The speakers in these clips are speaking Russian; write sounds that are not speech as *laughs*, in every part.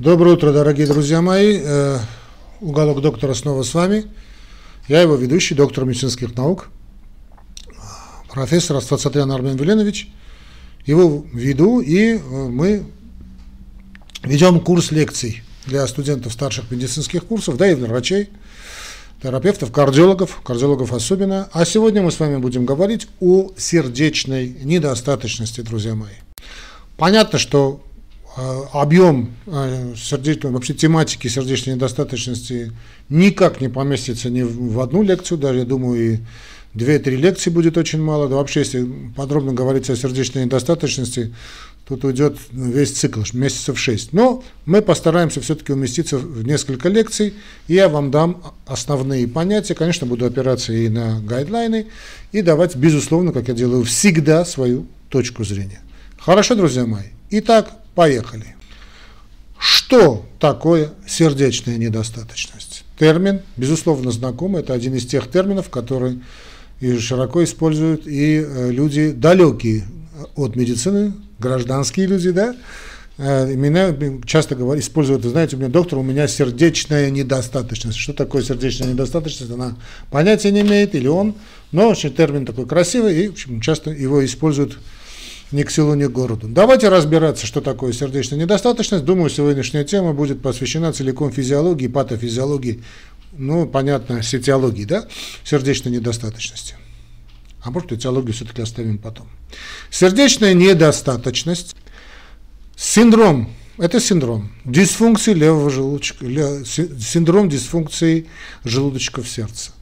Доброе утро, дорогие друзья мои. Э, уголок доктора снова с вами. Я его ведущий, доктор медицинских наук, профессор Астацатрян Армен Веленович. Его веду, и э, мы ведем курс лекций для студентов старших медицинских курсов, да и врачей, терапевтов, кардиологов, кардиологов особенно. А сегодня мы с вами будем говорить о сердечной недостаточности, друзья мои. Понятно, что объем э, сердечной, вообще тематики сердечной недостаточности никак не поместится ни в одну лекцию, даже, я думаю, и две-три лекции будет очень мало. Да вообще, если подробно говорить о сердечной недостаточности, тут уйдет весь цикл, месяцев шесть. Но мы постараемся все-таки уместиться в несколько лекций, и я вам дам основные понятия. Конечно, буду опираться и на гайдлайны, и давать, безусловно, как я делаю всегда, свою точку зрения. Хорошо, друзья мои? Итак, Поехали. Что такое сердечная недостаточность? Термин, безусловно, знакомый, это один из тех терминов, которые широко используют и э, люди далекие от медицины, гражданские люди, да, э, меня часто говорят, используют, знаете, у меня доктор, у меня сердечная недостаточность. Что такое сердечная недостаточность? Она понятия не имеет, или он, но очень термин такой красивый, и в общем, часто его используют ни к селу, ни к городу. Давайте разбираться, что такое сердечная недостаточность. Думаю, сегодняшняя тема будет посвящена целиком физиологии, патофизиологии, ну, понятно, сетиологии, да, сердечной недостаточности. А может, этиологию все-таки оставим потом. Сердечная недостаточность, синдром, это синдром дисфункции левого желудочка, синдром дисфункции желудочков сердца.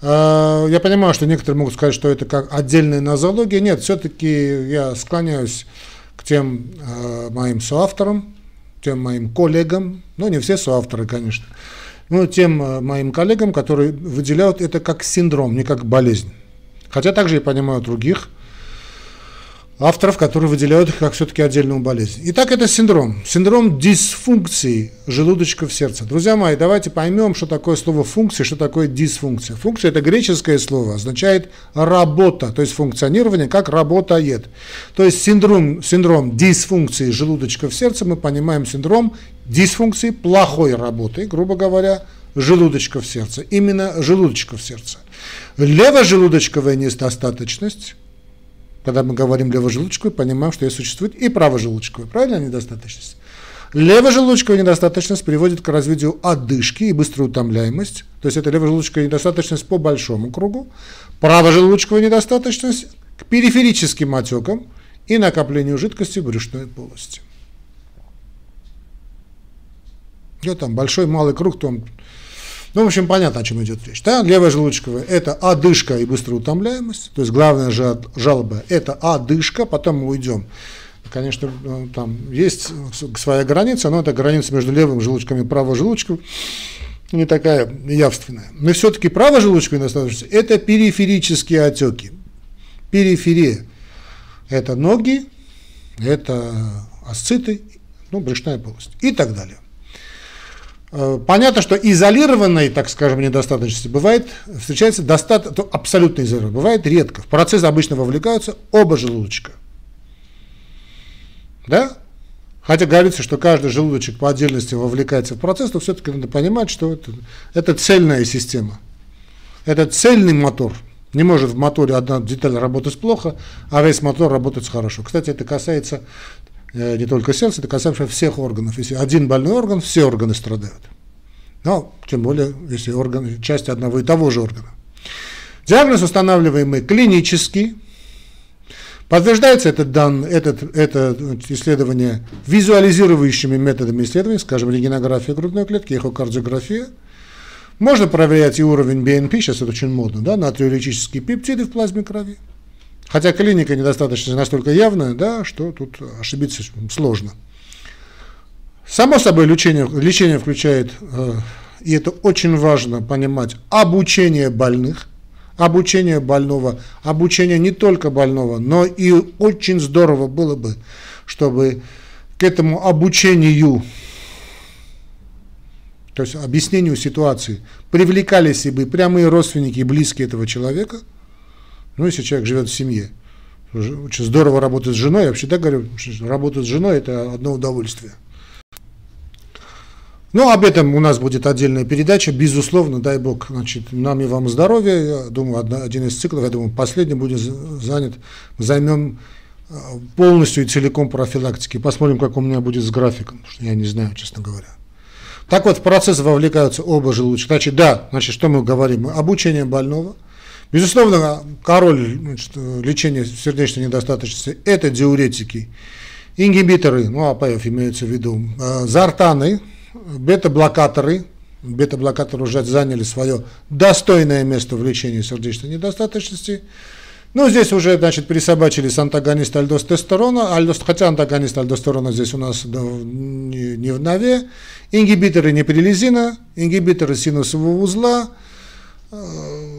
А, я понимаю, что некоторые могут сказать, что это как отдельная нозология. Нет, все-таки я склоняюсь к тем э, моим соавторам, тем моим коллегам, ну не все соавторы, конечно, но тем э, моим коллегам, которые выделяют это как синдром, не как болезнь. Хотя также я понимаю других авторов, которые выделяют как все-таки отдельную болезнь. Итак, это синдром. Синдром дисфункции желудочка в сердце. Друзья мои, давайте поймем, что такое слово функция, что такое дисфункция. Функция – это греческое слово, означает работа, то есть функционирование, как работает. То есть синдром, синдром дисфункции желудочка в сердце, мы понимаем синдром дисфункции плохой работы, грубо говоря, желудочка в сердце. Именно желудочка в сердце. Левожелудочковая недостаточность – когда мы говорим левожелудочковый, понимаем, что и существует и правожелудочковая. Правильно недостаточность? Левожелудочковая недостаточность приводит к развитию одышки и быструю утомляемость. То есть это левожелудочковая недостаточность по большому кругу. Правожелудочковая недостаточность к периферическим отекам и накоплению жидкости в брюшной полости. Где там большой, малый круг, там ну, в общем, понятно, о чем идет речь. Да? Левая желудочковая – это одышка и быстрая утомляемость. То есть главная жалоба – это одышка, потом мы уйдем. Конечно, э, там есть своя граница, но это граница между левым желудочком и правым желудочком не такая явственная. Но все-таки правожелудочковая недостаточность – это периферические отеки. Периферия – это ноги, это асциты, ну, брюшная полость и так далее. Э, понятно, что изолированной, так скажем, недостаточности бывает, встречается достаточно, абсолютно изолированной, бывает редко. В процесс обычно вовлекаются оба желудочка. Да? Хотя говорится, что каждый желудочек по отдельности вовлекается в процесс, но все-таки надо понимать, что это, это цельная система. Это цельный мотор. Не может в моторе одна деталь работать плохо, а весь мотор работать хорошо. Кстати, это касается не только сердце, это касается всех органов. Если один больной орган, все органы страдают. Но, тем более, если орган, часть одного и того же органа. Диагноз устанавливаемый клинический. Подтверждается этот, дан, этот, это исследование визуализирующими методами исследования, скажем, рентгенография грудной клетки, эхокардиография. Можно проверять и уровень БНП, сейчас это очень модно, да, натриолитические пептиды в плазме крови. Хотя клиника недостаточно настолько явная, да, что тут ошибиться сложно. Само собой, лечение, лечение включает, э, и это очень важно понимать, обучение больных, обучение больного, обучение не только больного, но и очень здорово было бы, чтобы к этому обучению, то есть объяснению ситуации, привлекались бы прямые родственники и близкие этого человека – ну, если человек живет в семье, очень здорово работать с женой, я вообще так говорю, работать с женой – это одно удовольствие. Ну, об этом у нас будет отдельная передача, безусловно, дай бог, значит, нам и вам здоровья, я думаю, один из циклов, я думаю, последний будет занят, займем э, полностью и целиком профилактики, посмотрим, как у меня будет с графиком, потому что я не знаю, честно говоря. Так вот, в процесс вовлекаются оба желудочка. Значит, да, значит, что мы говорим? Обучение больного. Безусловно, король значит, лечения сердечной недостаточности – это диуретики, ингибиторы, ну, АПФ имеется в виду, э, зартаны, бета-блокаторы, бета-блокаторы уже заняли свое достойное место в лечении сердечной недостаточности. Ну, здесь уже, значит, присобачились антагонисты альдостерона, альдос, хотя антагонист альдостерона здесь у нас не, не в нове, ингибиторы неприлизина, ингибиторы синусового узла, э,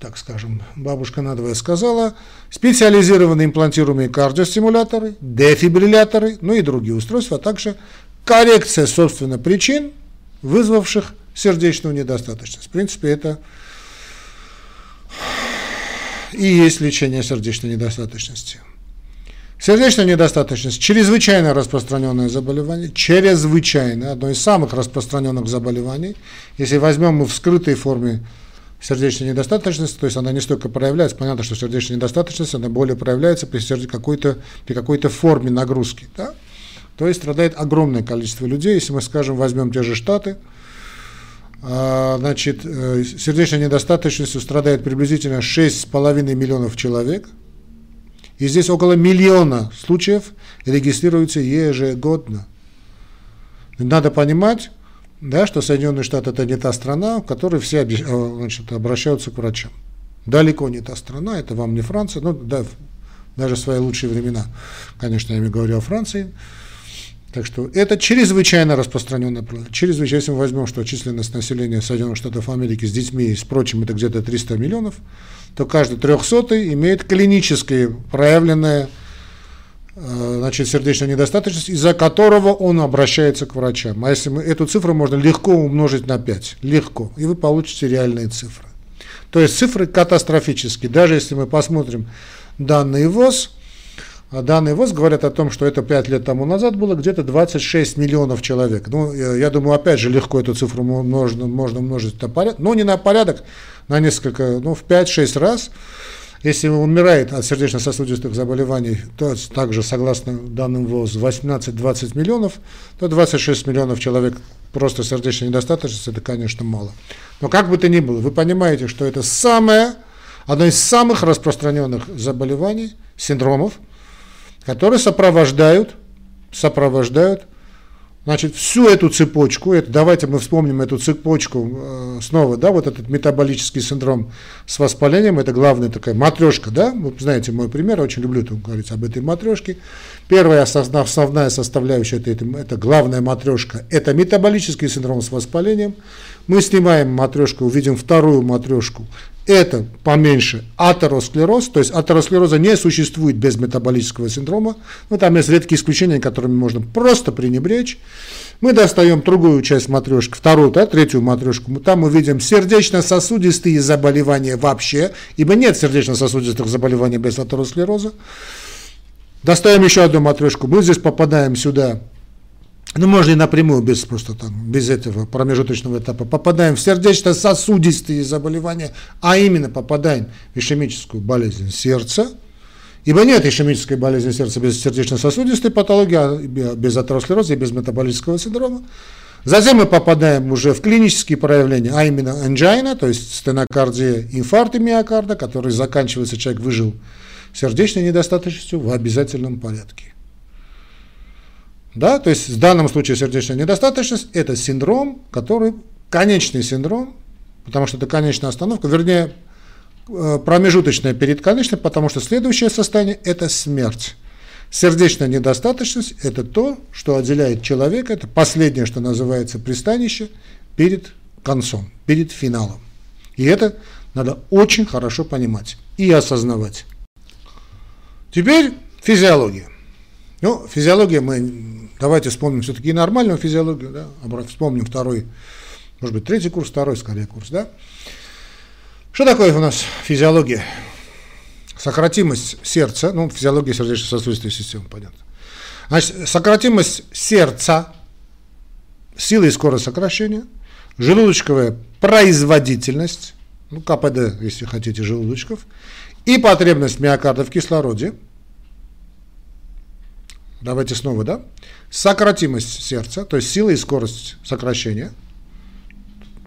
так скажем, бабушка надвое сказала, специализированные имплантируемые кардиостимуляторы, дефибрилляторы, ну и другие устройства, а также коррекция, собственно, причин, вызвавших сердечную недостаточность. В принципе, это и есть лечение сердечной недостаточности. Сердечная недостаточность – чрезвычайно распространенное заболевание, чрезвычайно, одно из самых распространенных заболеваний. Если возьмем мы в скрытой форме сердечной недостаточности, то есть она не столько проявляется, понятно, что сердечная недостаточность, она более проявляется при какой-то, при какой-то форме нагрузки. Да? То есть страдает огромное количество людей, если мы, скажем, возьмем те же Штаты – а, значит, э, сердечной недостаточностью страдает приблизительно 6,5 миллионов человек. И здесь около миллиона случаев регистрируется ежегодно. Надо понимать, да, что Соединенные Штаты это не та страна, в которой все э, значит, обращаются к врачам. Далеко не та страна, это вам не Франция, ну да, даже в свои лучшие времена, конечно, я говорю о Франции. Так что это чрезвычайно распространенная проблема. Чрезвычайно, если мы возьмем, что численность населения Соединенных Штатов Америки с детьми и с прочим это где-то 300 миллионов, то каждый трехсотый имеет клиническое проявленное значит, сердечная недостаточность, из-за которого он обращается к врачам. А если мы эту цифру можно легко умножить на 5, легко, и вы получите реальные цифры. То есть цифры катастрофические. Даже если мы посмотрим данные ВОЗ, а данные ВОЗ говорят о том, что это 5 лет тому назад было где-то 26 миллионов человек. Ну, я думаю, опять же, легко эту цифру можно, можно умножить на порядок, но не на порядок, на несколько, ну, в 5-6 раз. Если умирает от сердечно-сосудистых заболеваний, то также, согласно данным ВОЗ, 18-20 миллионов, то 26 миллионов человек просто сердечной недостаточности, это, конечно, мало. Но как бы то ни было, вы понимаете, что это самое, одно из самых распространенных заболеваний, синдромов, которые сопровождают, сопровождают Значит, всю эту цепочку, это, давайте мы вспомним эту цепочку э, снова, да, вот этот метаболический синдром с воспалением, это главная такая матрешка, да, вы знаете мой пример, очень люблю тут говорить об этой матрешке. Первая основная составляющая, это, это, это главная матрешка, это метаболический синдром с воспалением. Мы снимаем матрешку, увидим вторую матрешку, это поменьше атеросклероз, то есть атеросклероза не существует без метаболического синдрома, но там есть редкие исключения, которыми можно просто пренебречь. Мы достаем другую часть матрешки, вторую, да, третью матрешку, там мы видим сердечно-сосудистые заболевания вообще, ибо нет сердечно-сосудистых заболеваний без атеросклероза. Достаем еще одну матрешку, мы здесь попадаем сюда ну, можно и напрямую, без просто там, без этого промежуточного этапа, попадаем в сердечно-сосудистые заболевания, а именно попадаем в ишемическую болезнь сердца, ибо нет ишемической болезни сердца без сердечно-сосудистой патологии, а без атеросклероза и без метаболического синдрома. Затем мы попадаем уже в клинические проявления, а именно анджина, то есть стенокардия, инфаркт миокарда, который заканчивается, человек выжил сердечной недостаточностью в обязательном порядке. Да? То есть в данном случае сердечная недостаточность – это синдром, который конечный синдром, потому что это конечная остановка, вернее, э, промежуточная перед конечной, потому что следующее состояние – это смерть. Сердечная недостаточность – это то, что отделяет человека, это последнее, что называется пристанище, перед концом, перед финалом. И это надо очень хорошо понимать и осознавать. Теперь физиология. Ну, физиология мы, давайте вспомним все-таки нормальную физиологию, да, вспомним второй, может быть, третий курс, второй скорее курс, да. Что такое у нас физиология? Сократимость сердца, ну, физиология сердечно-сосудистой системы, понятно. Значит, сократимость сердца, сила и скорость сокращения, желудочковая производительность, ну, КПД, если хотите, желудочков, и потребность миокарда в кислороде. Давайте снова, да? Сократимость сердца, то есть сила и скорость сокращения.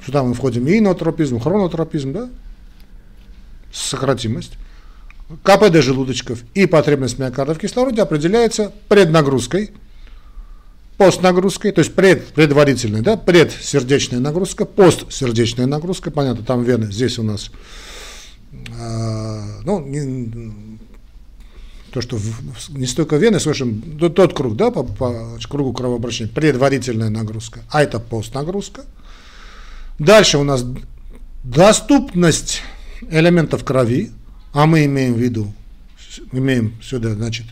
Сюда мы входим и инотропизм, хронотропизм, да? Сократимость. КПД желудочков и потребность миокарда в кислороде определяется преднагрузкой, постнагрузкой, то есть пред, предварительной, да, предсердечная нагрузка, постсердечная нагрузка, понятно, там вены, здесь у нас, э, ну, не, то, что в, не столько вены, слышим, тот круг, да, по, по кругу кровообращения, предварительная нагрузка, а это постнагрузка. Дальше у нас доступность элементов крови, а мы имеем в виду, имеем сюда, значит,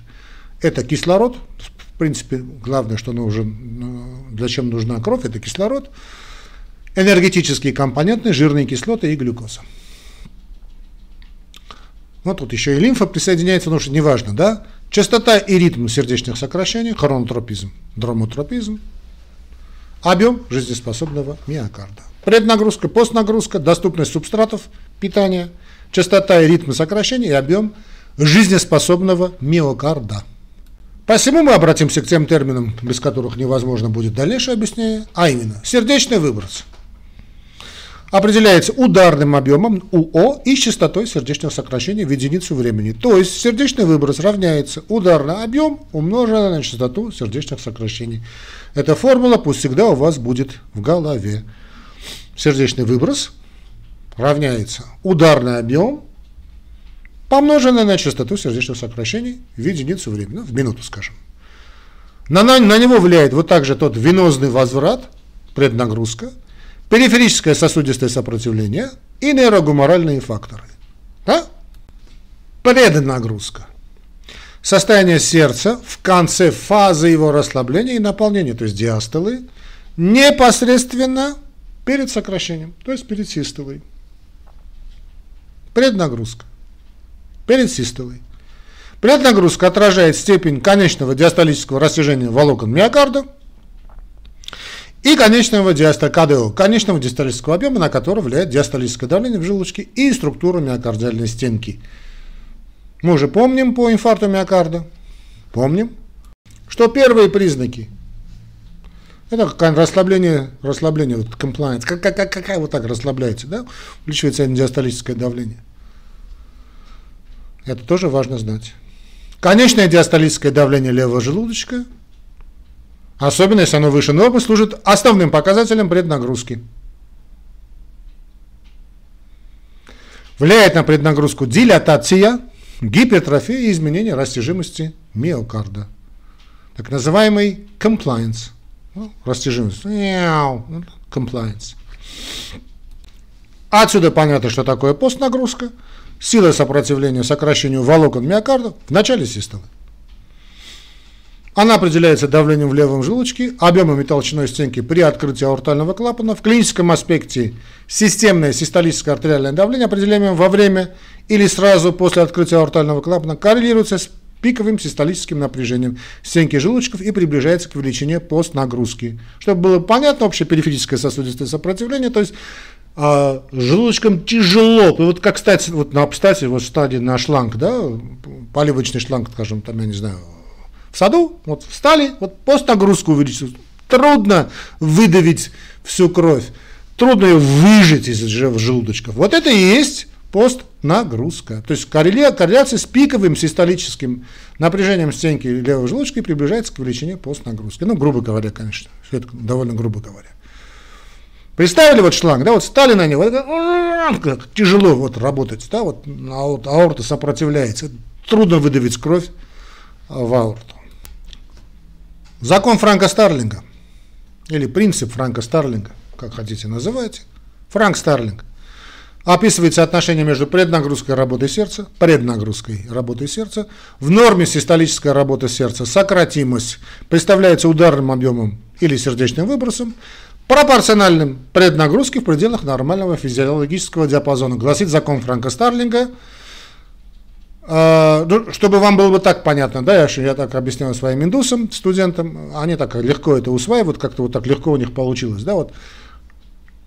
это кислород, в принципе, главное, что нужен, для чем нужна кровь, это кислород, энергетические компоненты, жирные кислоты и глюкоза. Ну, тут еще и лимфа присоединяется, потому что неважно, да? Частота и ритм сердечных сокращений, хронотропизм, дромотропизм, объем жизнеспособного миокарда. Преднагрузка, постнагрузка, доступность субстратов питания – частота и ритм сокращения и объем жизнеспособного миокарда. Посему мы обратимся к тем терминам, без которых невозможно будет дальнейшее объяснение, а именно сердечный выброс определяется ударным объемом УО и частотой сердечного сокращения в единицу времени. То есть сердечный выброс равняется ударный объем умноженное на частоту сердечных сокращений. Эта формула пусть всегда у вас будет в голове. Сердечный выброс равняется ударный объем, помноженный на частоту сердечных сокращений в единицу времени, ну, в минуту, скажем. На, на, на него влияет вот также тот венозный возврат, преднагрузка, периферическое сосудистое сопротивление и нейрогуморальные факторы. Да? Преднагрузка. Состояние сердца в конце фазы его расслабления и наполнения, то есть диастолы, непосредственно перед сокращением, то есть перед систолой. Преднагрузка. Перед систолой. Преднагрузка отражает степень конечного диастолического растяжения волокон миокарда и конечного диастокадео, конечного диастолического объема, на который влияет диастолическое давление в желудочке и структура миокардиальной стенки. Мы уже помним по инфаркту миокарда, помним, что первые признаки это как расслабление, расслабление, вот compliance, как, как, как, как вот так расслабляется, да, увеличивается диастолическое давление. Это тоже важно знать. Конечное диастолическое давление левого желудочка, особенно если оно выше нормы, служит основным показателем преднагрузки. Влияет на преднагрузку дилатация, гипертрофия и изменение растяжимости миокарда. Так называемый compliance. Ну, растяжимость. Compliance. Отсюда понятно, что такое постнагрузка – сила сопротивления сокращению волокон миокарда в начале систолы. Она определяется давлением в левом желудочке, объемом и толщиной стенки при открытии аортального клапана. В клиническом аспекте системное систолическое артериальное давление, определяемое во время или сразу после открытия аортального клапана, коррелируется с пиковым систолическим напряжением стенки желудочков и приближается к величине постнагрузки. Чтобы было понятно, общее периферическое сосудистое сопротивление, то есть а желудочком тяжело. И вот как, кстати, вот на, кстати, вот стадии на шланг, да, поливочный шланг, скажем, там, я не знаю, в саду, вот встали, вот постнагрузку увеличить. Трудно выдавить всю кровь, трудно ее выжать из желудочков. Вот это и есть постнагрузка. То есть корреля, корреляция с пиковым систолическим напряжением стенки левого желудочка приближается к величине постнагрузки. Ну, грубо говоря, конечно, это довольно грубо говоря. Представили вот шланг, да, вот стали на него, как тяжело вот работать, да, вот аорта сопротивляется, трудно выдавить кровь в аорту. Закон Франка Старлинга, или принцип Франка Старлинга, как хотите называйте, Франк Старлинг, описывает соотношение между преднагрузкой работой сердца, преднагрузкой работой сердца. В норме систолическая работа сердца сократимость представляется ударным объемом или сердечным выбросом, пропорциональным преднагрузке в пределах нормального физиологического диапазона, гласит закон Франка Старлинга. А, ну, чтобы вам было бы так понятно, да, я, я так объясняю своим индусам, студентам, они так легко это усваивают, как-то вот так легко у них получилось, да, вот.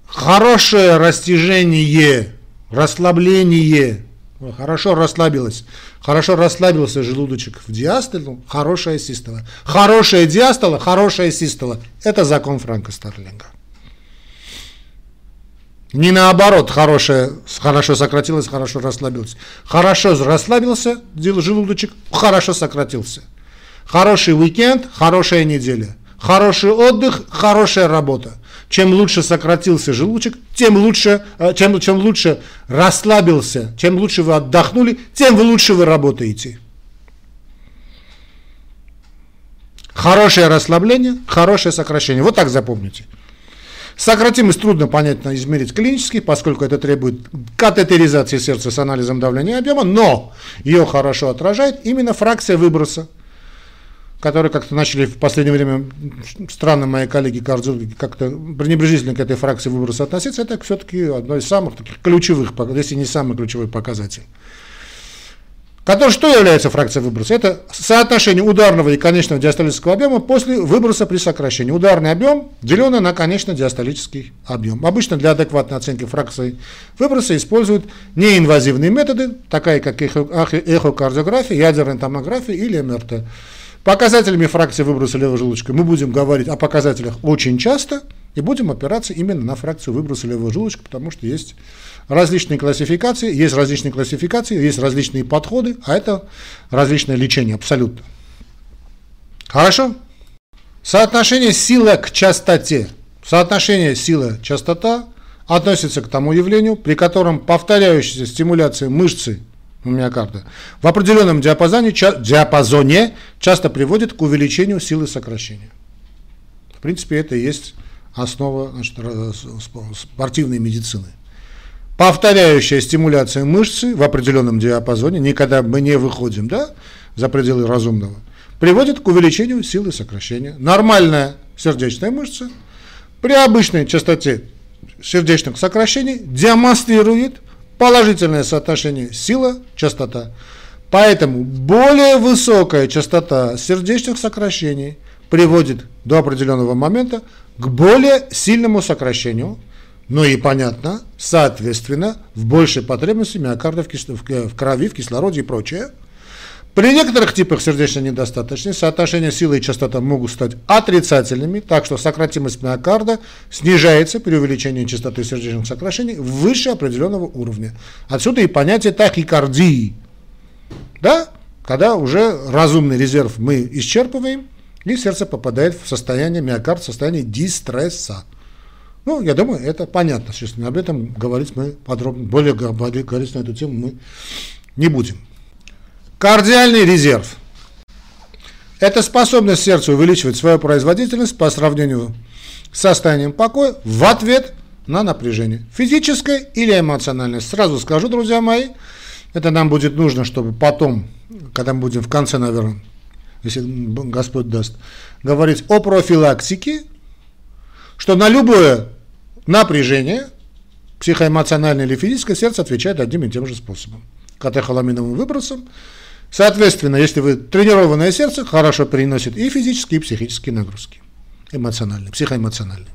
Хорошее растяжение, расслабление, хорошо расслабилось, хорошо расслабился желудочек в диастолу, хорошая систола. Хорошая диастола, хорошая систола. Это закон Франка Старлинга. Не наоборот, хорошее, хорошо сократилось, хорошо расслабилось. Хорошо расслабился желудочек, хорошо сократился. Хороший уикенд, хорошая неделя. Хороший отдых, хорошая работа. Чем лучше сократился желудочек, тем лучше, э, чем, чем лучше расслабился, чем лучше вы отдохнули, тем лучше вы работаете. Хорошее расслабление, хорошее сокращение. Вот так запомните. Сократимость трудно понятно измерить клинически, поскольку это требует катетеризации сердца с анализом давления и объема, но ее хорошо отражает именно фракция выброса, которая как-то начали в последнее время странно мои коллеги-кардиологи как-то пренебрежительно к этой фракции выброса относиться, это все-таки одно из самых таких ключевых, если не самый ключевой показатель. Который, что является фракцией выброса? Это соотношение ударного и конечного диастолического объема после выброса при сокращении. Ударный объем деленный на конечно-диастолический объем. Обычно для адекватной оценки фракции выброса используют неинвазивные методы, такие как эхокардиография, ядерная томография или МРТ. Показателями фракции выброса левого желудочка мы будем говорить о показателях очень часто и будем опираться именно на фракцию выброса левого желудочка, потому что есть различные классификации, есть различные классификации, есть различные подходы, а это различное лечение абсолютно. Хорошо? Соотношение силы к частоте. Соотношение сила-частота относится к тому явлению, при котором повторяющаяся стимуляция мышцы миокарда в определенном диапазоне, диапазоне часто приводит к увеличению силы сокращения. В принципе, это и есть основа значит, спортивной медицины повторяющая стимуляция мышцы в определенном диапазоне, никогда мы не выходим да, за пределы разумного, приводит к увеличению силы сокращения. Нормальная сердечная мышца при обычной частоте сердечных сокращений демонстрирует положительное соотношение сила-частота. Поэтому более высокая частота сердечных сокращений приводит до определенного момента к более сильному сокращению ну и понятно, соответственно, в большей потребности миокарда в, кисло, в крови, в кислороде и прочее. При некоторых типах сердечной недостаточности соотношение силы и частота могут стать отрицательными, так что сократимость миокарда снижается при увеличении частоты сердечных сокращений выше определенного уровня. Отсюда и понятие тахикардии, да? когда уже разумный резерв мы исчерпываем, и сердце попадает в состояние миокард, в состояние дистресса. Ну, я думаю, это понятно, естественно. Об этом говорить мы подробно, более говорить на эту тему мы не будем. Кардиальный резерв. Это способность сердца увеличивать свою производительность по сравнению с состоянием покоя в ответ на напряжение. Физическое или эмоциональное. Сразу скажу, друзья мои, это нам будет нужно, чтобы потом, когда мы будем в конце, наверное, если Господь даст, говорить о профилактике что на любое напряжение, психоэмоциональное или физическое, сердце отвечает одним и тем же способом. Катехоламиновым выбросом. Соответственно, если вы тренированное сердце, хорошо переносит и физические, и психические нагрузки. Эмоциональные, психоэмоциональные.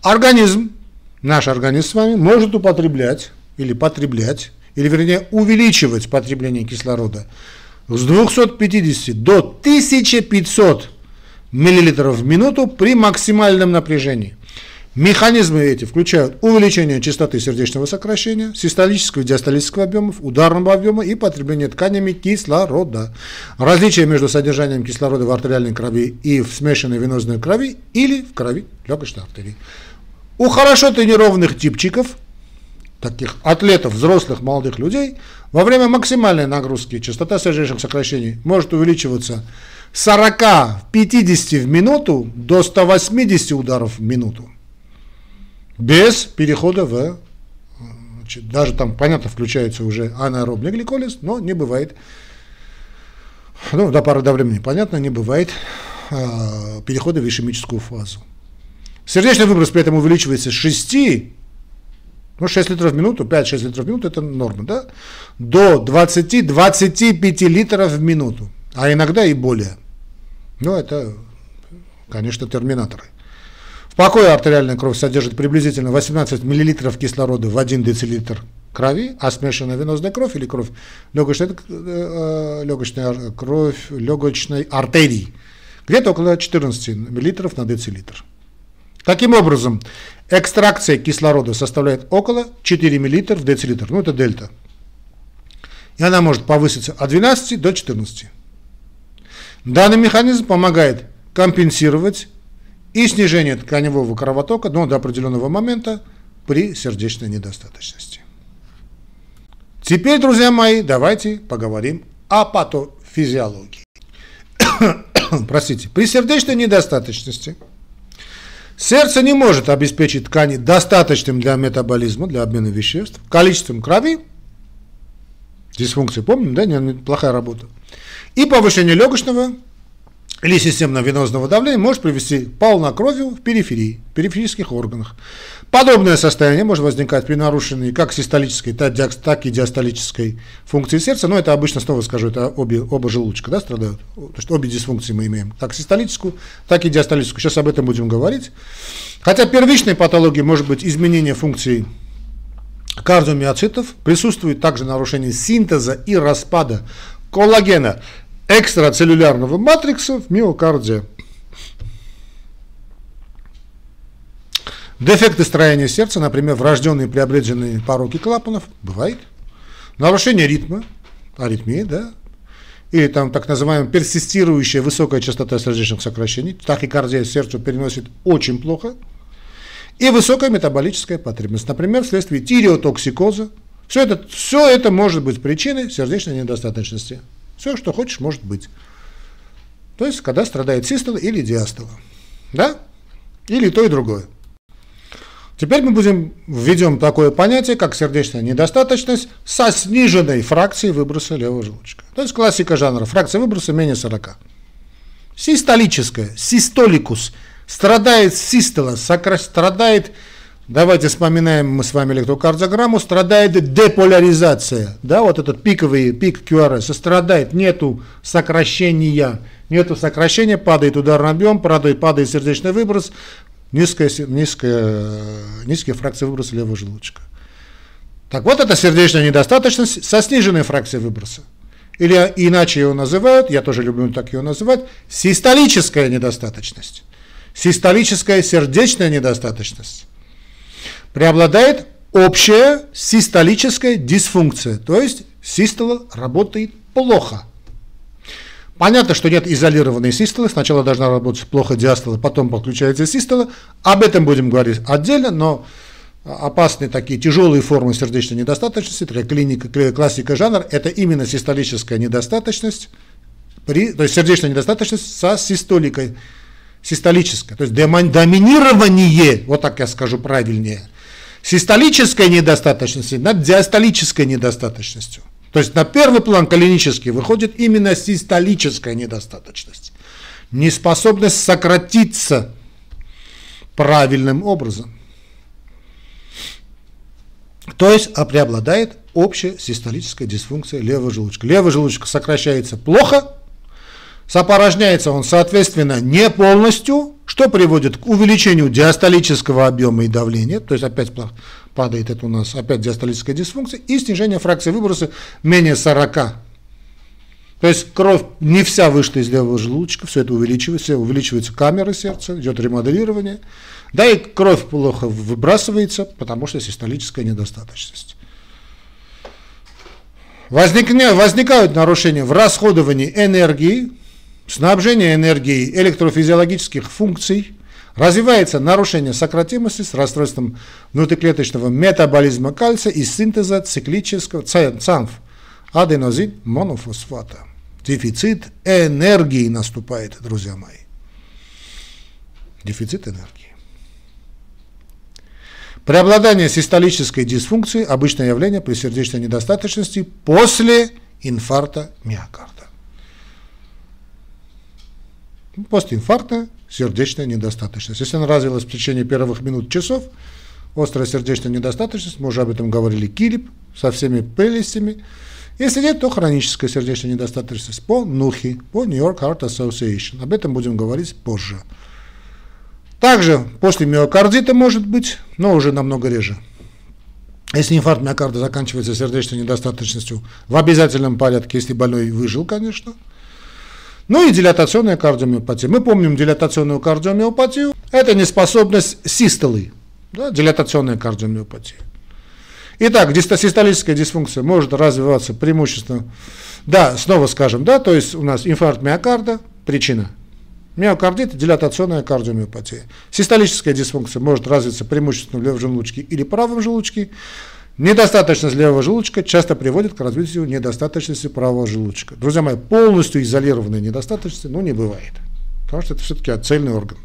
Организм, наш организм с вами, может употреблять или потреблять, или вернее увеличивать потребление кислорода с 250 до 1500 мл в минуту при максимальном напряжении. Механизмы эти включают увеличение частоты сердечного сокращения, систолического и диастолического объемов, ударного объема и потребление тканями кислорода. Различие между содержанием кислорода в артериальной крови и в смешанной венозной крови или в крови легочной артерии. У хорошо тренированных типчиков, таких атлетов, взрослых, молодых людей, во время максимальной нагрузки частота сердечных сокращений может увеличиваться 40-50 в минуту до 180 ударов в минуту. Без перехода в, значит, даже там, понятно, включается уже анаэробный гликолиз, но не бывает, ну, до пары до времени, понятно, не бывает э, перехода в ишемическую фазу. Сердечный выброс при этом увеличивается с 6 Ну, 6 литров в минуту, 5-6 литров в минуту – это норма, да? До 20-25 литров в минуту, а иногда и более. Ну, это, конечно, терминаторы. В покое артериальная кровь содержит приблизительно 18 мл кислорода в 1 дл крови, а смешанная венозная кровь или кровь легочной, э, э, легочной кровь легочной артерии где-то около 14 мл на децилитр. Таким образом, экстракция кислорода составляет около 4 мл в децилитр, ну это дельта. И она может повыситься от 12 до 14. Данный механизм помогает компенсировать и снижение тканевого кровотока, но до определенного момента при сердечной недостаточности. Теперь, друзья мои, давайте поговорим о патофизиологии. *coughs* Простите, при сердечной недостаточности – Сердце не может обеспечить ткани достаточным для метаболизма, для обмена веществ, количеством крови, дисфункции, помним, да, неплохая работа, и повышение легочного или системно-венозного давления может привести к полнокровию в периферии, периферических органах. Подобное состояние может возникать при нарушенной как систолической, так и диастолической функции сердца, но это обычно, снова скажу, это обе, оба желудочка да, страдают, то есть обе дисфункции мы имеем, как систолическую, так и диастолическую. Сейчас об этом будем говорить. Хотя первичной патологией может быть изменение функции кардиомиоцитов, присутствует также нарушение синтеза и распада коллагена экстрацеллюлярного матрикса в миокарде. Дефекты строения сердца, например, врожденные приобретенные пороки клапанов, бывает. Нарушение ритма, аритмия, да, или там так называемая персистирующая высокая частота сердечных сокращений, тахикардия сердцу переносит очень плохо, и высокая метаболическая потребность, например, вследствие тиреотоксикоза. Все это, все это может быть причиной сердечной недостаточности. Все, что хочешь, может быть. То есть, когда страдает систола или диастола. Да? Или то и другое. Теперь мы будем введем такое понятие, как сердечная недостаточность со сниженной фракцией выброса левого желудочка. То есть классика жанра. Фракция выброса менее 40. Систолическая, систоликус, страдает систола, страдает, давайте вспоминаем мы с вами электрокардиограмму, страдает деполяризация. Да, вот этот пиковый пик QRS страдает, нету сокращения, нету сокращения, падает ударный объем, падает, падает сердечный выброс, низкая, низкая, низкие фракции выброса левого желудочка. Так вот, это сердечная недостаточность со сниженной фракцией выброса. Или иначе его называют, я тоже люблю так его называть, систолическая недостаточность. Систолическая сердечная недостаточность. Преобладает общая систолическая дисфункция, то есть систола работает плохо – Понятно, что нет изолированной систолы, сначала должна работать плохо диастола, потом подключается систола. Об этом будем говорить отдельно, но опасные такие тяжелые формы сердечной недостаточности, такая клиника, классика жанр, это именно систолическая недостаточность, при, то есть сердечная недостаточность со систоликой, систолическая, то есть доминирование, вот так я скажу правильнее, систолической недостаточности над диастолической недостаточностью. То есть на первый план клинический выходит именно систолическая недостаточность. Неспособность сократиться правильным образом. То есть а преобладает общая систолическая дисфункция левого желудочка. Левый желудочка сокращается плохо, сопорожняется он, соответственно, не полностью, что приводит к увеличению диастолического объема и давления, то есть опять падает это у нас опять диастолическая дисфункция, и снижение фракции выброса менее 40. То есть кровь не вся вышла из левого желудочка, все это увеличивается, увеличивается камера сердца, идет ремоделирование. Да и кровь плохо выбрасывается, потому что систолическая недостаточность. Возникня, возникают нарушения в расходовании энергии, снабжении энергией электрофизиологических функций, Развивается нарушение сократимости с расстройством внутриклеточного метаболизма кальция и синтеза циклического ЦАНФ, аденозин монофосфата. Дефицит энергии наступает, друзья мои. Дефицит энергии. Преобладание систолической дисфункции – обычное явление при сердечной недостаточности после инфаркта миокарда. После инфаркта сердечная недостаточность. Если она развилась в течение первых минут часов, острая сердечная недостаточность, мы уже об этом говорили, КИЛИП со всеми прелестями. Если нет, то хроническая сердечная недостаточность по НУХИ, по New York Heart Association. Об этом будем говорить позже. Также после миокардита может быть, но уже намного реже. Если инфаркт миокарда заканчивается сердечной недостаточностью в обязательном порядке, если больной выжил, конечно. Ну и дилатационная кардиомиопатия. Мы помним дилатационную кардиомиопатию. Это неспособность систолы, да, дилатационная кардиомиопатия. Итак, систолическая дисфункция может развиваться преимущественно, да, снова скажем, да, то есть у нас инфаркт миокарда, причина Миокардит – дилатационная кардиомиопатия. Систолическая дисфункция может развиться преимущественно в левом желудочке или правом желудочке. Недостаточность левого желудочка часто приводит к развитию недостаточности правого желудочка. Друзья мои, полностью изолированной недостаточности ну, не бывает, потому что это все-таки цельный орган.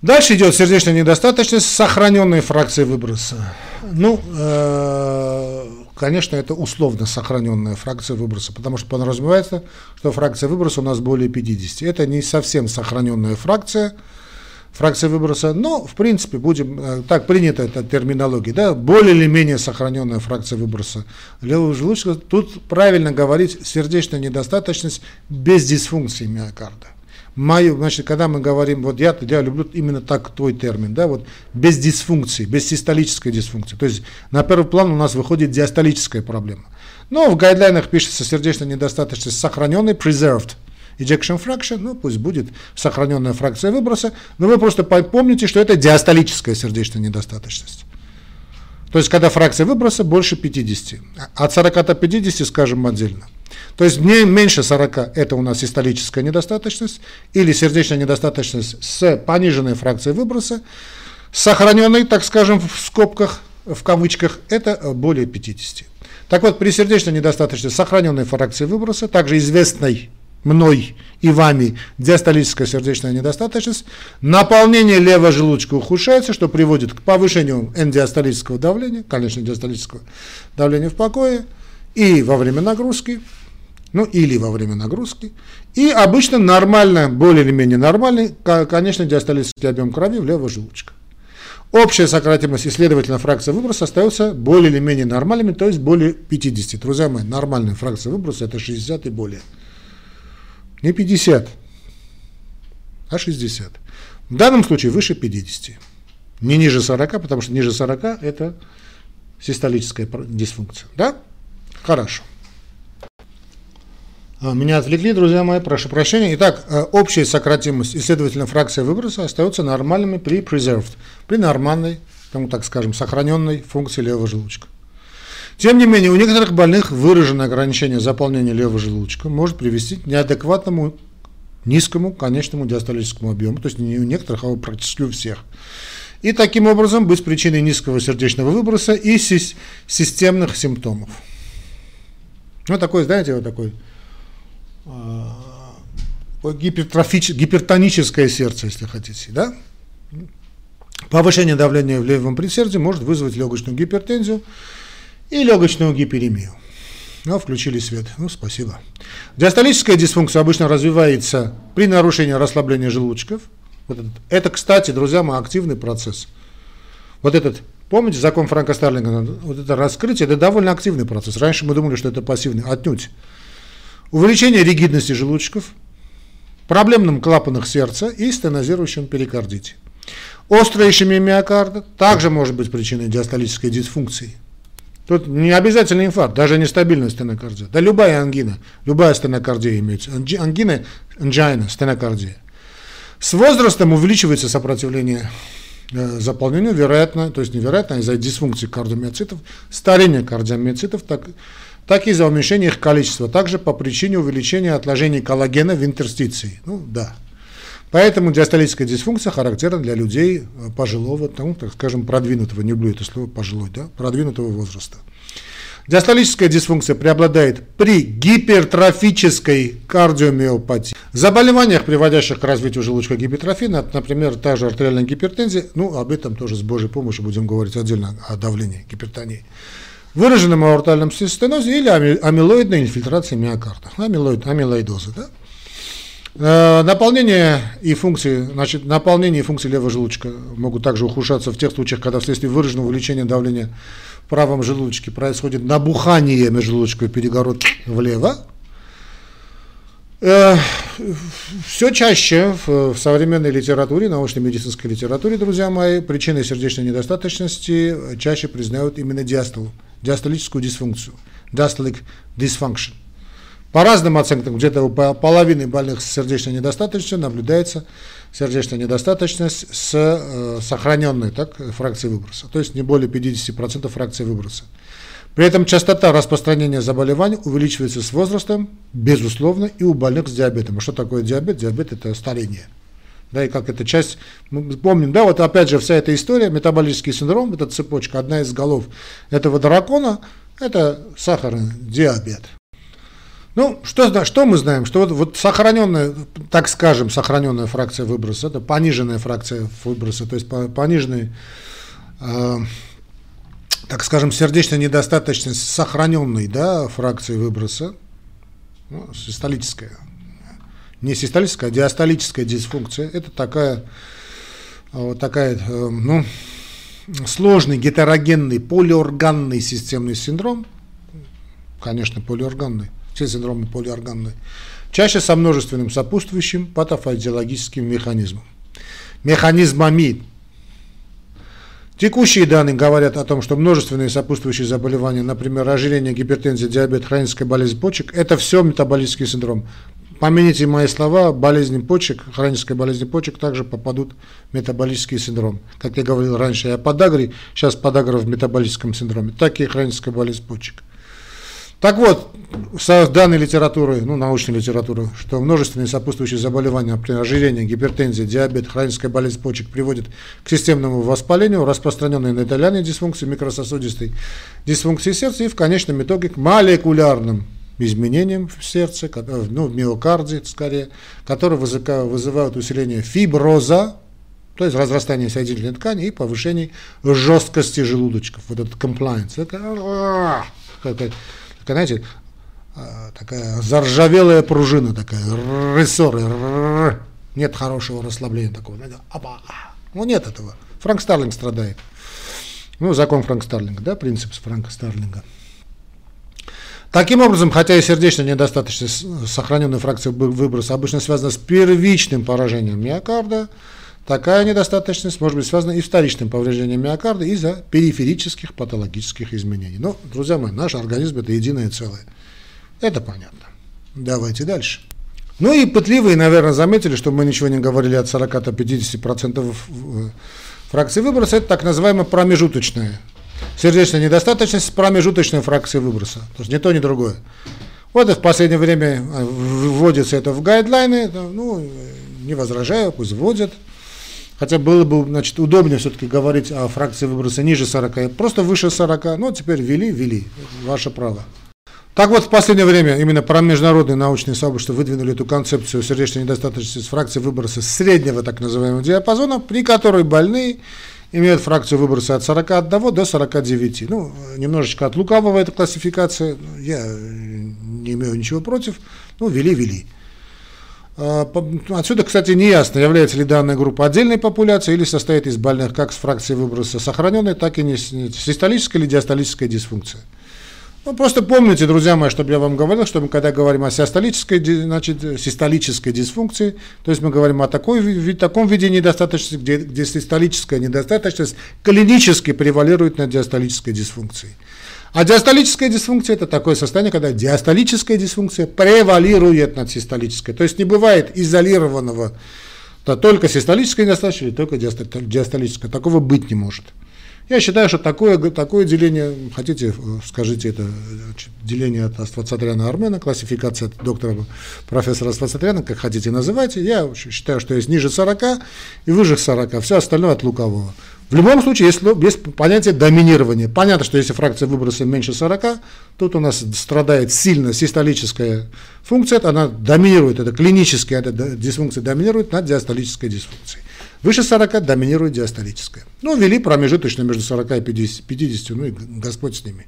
Дальше идет сердечная недостаточность с сохраненной фракцией выброса. Ну, э, конечно, это условно сохраненная фракция выброса, потому что подразумевается, что фракция выброса у нас более 50. Это не совсем сохраненная фракция, фракция выброса, но, в принципе, будем, э, так принята эта терминология, да, более или менее сохраненная фракция выброса левого желудочка. Тут правильно говорить сердечная недостаточность без дисфункции миокарда мою, значит, когда мы говорим, вот я, я люблю именно так твой термин, да, вот без дисфункции, без систолической дисфункции. То есть на первый план у нас выходит диастолическая проблема. Но в гайдлайнах пишется сердечная недостаточность сохраненной, preserved ejection fraction, ну пусть будет сохраненная фракция выброса, но вы просто помните, что это диастолическая сердечная недостаточность. То есть, когда фракция выброса больше 50. От 40 до 50 скажем отдельно. То есть, не меньше 40 это у нас историческая недостаточность или сердечная недостаточность с пониженной фракцией выброса. Сохраненной, так скажем, в скобках, в кавычках, это более 50. Так вот, при сердечной недостаточности сохраненной фракции выброса, также известной мной и вами диастолическая сердечная недостаточность, наполнение левого желудочка ухудшается, что приводит к повышению эндиастолического давления, конечно, диастолического давления в покое, и во время нагрузки, ну или во время нагрузки, и обычно нормально, более или менее нормальный, конечно, диастолический объем крови в левого желудочка. Общая сократимость и, следовательно, фракция выброса остается более или менее нормальными, то есть более 50. Друзья мои, нормальная фракция выброса это 60 и более. Не 50, а 60. В данном случае выше 50. Не ниже 40, потому что ниже 40 это систолическая дисфункция. Да? Хорошо. А, меня отвлекли, друзья мои, прошу прощения. Итак, э, общая сократимость и, следовательно, фракция выброса остаются нормальными при preserved, при нормальной, ну, так скажем, сохраненной функции левого желудочка. Тем не менее, у некоторых больных выраженное ограничение заполнения левого желудочка может привести к неадекватному низкому конечному диастолическому объему, то есть не у некоторых, а практически у всех. И таким образом быть причиной низкого сердечного выброса и системных симптомов. Ну, такой, знаете, вот такой э, гипертоническое сердце, если хотите, да? Повышение давления в левом предсердии может вызвать легочную гипертензию, и легочную гиперемию. Ну, включили свет. Ну, спасибо. Диастолическая дисфункция обычно развивается при нарушении расслабления желудочков. Вот этот. Это, кстати, друзья мои, активный процесс. Вот этот, помните, закон Франка Старлинга, вот это раскрытие, это довольно активный процесс. Раньше мы думали, что это пассивный, отнюдь. Увеличение ригидности желудочков, проблемным клапанах сердца и стенозирующем перикардите. Острая ишемия миокарда также может быть причиной диастолической дисфункции. Тут не обязательно инфаркт, даже нестабильная стенокардия. Да любая ангина, любая стенокардия имеется. Ангина, ангина, стенокардия. С возрастом увеличивается сопротивление э, заполнению, вероятно, то есть невероятно, из-за дисфункции кардиомиоцитов, старения кардиомиоцитов, так, так и из-за уменьшения их количества, также по причине увеличения отложений коллагена в интерстиции. Ну да, Поэтому диастолическая дисфункция характерна для людей э, пожилого, ну, так скажем, продвинутого, не люблю это слово пожилой, да, продвинутого возраста. Диастолическая дисфункция преобладает при гипертрофической кардиомиопатии. В заболеваниях, приводящих к развитию желудочка гипертрофии, например, та же артериальная гипертензия, ну, об этом тоже с Божьей помощью будем говорить отдельно, о давлении, гипертонии. Выраженном аортальном стенозе или амилоидной инфильтрации миокарда, амилоид, амилоидоза, да? Э, наполнение и функции, значит, наполнение и функции левого желудочка могут также ухудшаться в тех случаях, когда вследствие выраженного увеличения давления в правом желудочке происходит набухание межжелудочковой перегородки влево. Э, Все чаще в современной литературе, научно-медицинской литературе, друзья мои, причиной сердечной недостаточности чаще признают именно диастолу, диастолическую дисфункцию, diastolic dysfunction. По разным оценкам, где-то у половины больных с сердечной недостаточностью наблюдается сердечная недостаточность с э, сохраненной так, фракцией выброса, то есть не более 50% фракции выброса. При этом частота распространения заболеваний увеличивается с возрастом, безусловно, и у больных с диабетом. А что такое диабет? Диабет – это старение. Да, и как эта часть, мы помним, да, вот опять же вся эта история, метаболический синдром, эта цепочка, одна из голов этого дракона, это сахарный диабет. Ну, что, что мы знаем? Что вот, вот сохраненная, так скажем, сохраненная фракция выброса, это пониженная фракция выброса, то есть пониженный, э, так скажем, сердечная недостаточность сохраненной да, фракции выброса, ну, систолическая, не систолическая, а диастолическая дисфункция, это такая, вот такая, э, ну, сложный, гетерогенный, полиорганный системный синдром, конечно, полиорганный, все синдромы полиорганной, чаще со множественным сопутствующим патофизиологическим механизмом. Механизмами. Текущие данные говорят о том, что множественные сопутствующие заболевания, например, ожирение, гипертензия, диабет, хроническая болезнь почек, это все метаболический синдром. Помяните мои слова, болезни почек, хроническая болезнь почек также попадут в метаболический синдром. Как я говорил раньше о подагре, сейчас подагра в метаболическом синдроме, так и хроническая болезнь почек. Так вот, с данной литературы, ну, научной литературы, что множественные сопутствующие заболевания, например, ожирение, гипертензия, диабет, хроническая болезнь почек приводят к системному воспалению, распространенной эндотелиальной дисфункции, микрососудистой дисфункции сердца и в конечном итоге к молекулярным изменениям в сердце, ну, в миокарде скорее, которые вызывают усиление фиброза, то есть разрастание соединительной ткани и повышение жесткости желудочков. Вот этот compliance. Такая, знаете, а, такая заржавелая пружина, такая, рессоры, нет хорошего расслабления такого. Опа. Ну, нет этого. Франк Старлинг страдает. Ну, закон Франк Старлинга, да, принцип Франка Старлинга. Таким образом, хотя и сердечная недостаточность сохраненной фракции выброса обычно связана с первичным поражением миокарда, Такая недостаточность может быть связана и вторичным повреждением миокарда из-за периферических патологических изменений. Но, друзья мои, наш организм это единое целое. Это понятно. Давайте дальше. Ну и пытливые, наверное, заметили, что мы ничего не говорили от 40-50% э, фракции выброса. Это так называемая промежуточная сердечная недостаточность с промежуточной фракцией выброса. То есть ни то, ни другое. Вот в последнее время э, вводится это в гайдлайны. Ну, не возражаю, пусть вводят. Хотя было бы значит, удобнее все-таки говорить о фракции выброса ниже 40, просто выше 40, ну теперь ввели, ввели, ваше право. Так вот, в последнее время именно про международные научные сообщества выдвинули эту концепцию сердечной недостаточности с фракцией выброса среднего так называемого диапазона, при которой больные имеют фракцию выброса от 41 до 49. Ну, немножечко от лукавого эта классификация, я не имею ничего против, ну, вели-вели. А, отсюда, кстати, не ясно, является ли данная группа отдельной популяцией или состоит из больных как с фракцией выброса сохраненной, так и не систолической или диастолической дисфункции. Ну, просто помните, друзья мои, чтобы я вам говорил, что мы когда говорим о систолической, значит, систолической дисфункции, то есть мы говорим о такой, таком виде недостаточности, где, где систолическая недостаточность клинически превалирует над диастолической дисфункцией. А диастолическая дисфункция – это такое состояние, когда диастолическая дисфункция превалирует над систолической. То есть не бывает изолированного то только систолическая недостаточность или только диастолическая. Такого быть не может. Я считаю, что такое, такое деление, хотите, скажите это, деление от Аствацатряна Армена, классификация от доктора профессора Аствацатряна, как хотите называйте, я считаю, что есть ниже 40 и выше 40, все остальное от лукового. В любом случае, есть, есть понятие доминирования. Понятно, что если фракция выброса меньше 40, тут у нас страдает сильно систолическая функция, она доминирует, это клиническая эта дисфункция доминирует над диастолической дисфункцией. Выше 40 доминирует диастолическая. Ну, ввели промежуточно между 40 и 50, 50 ну и Господь с ними.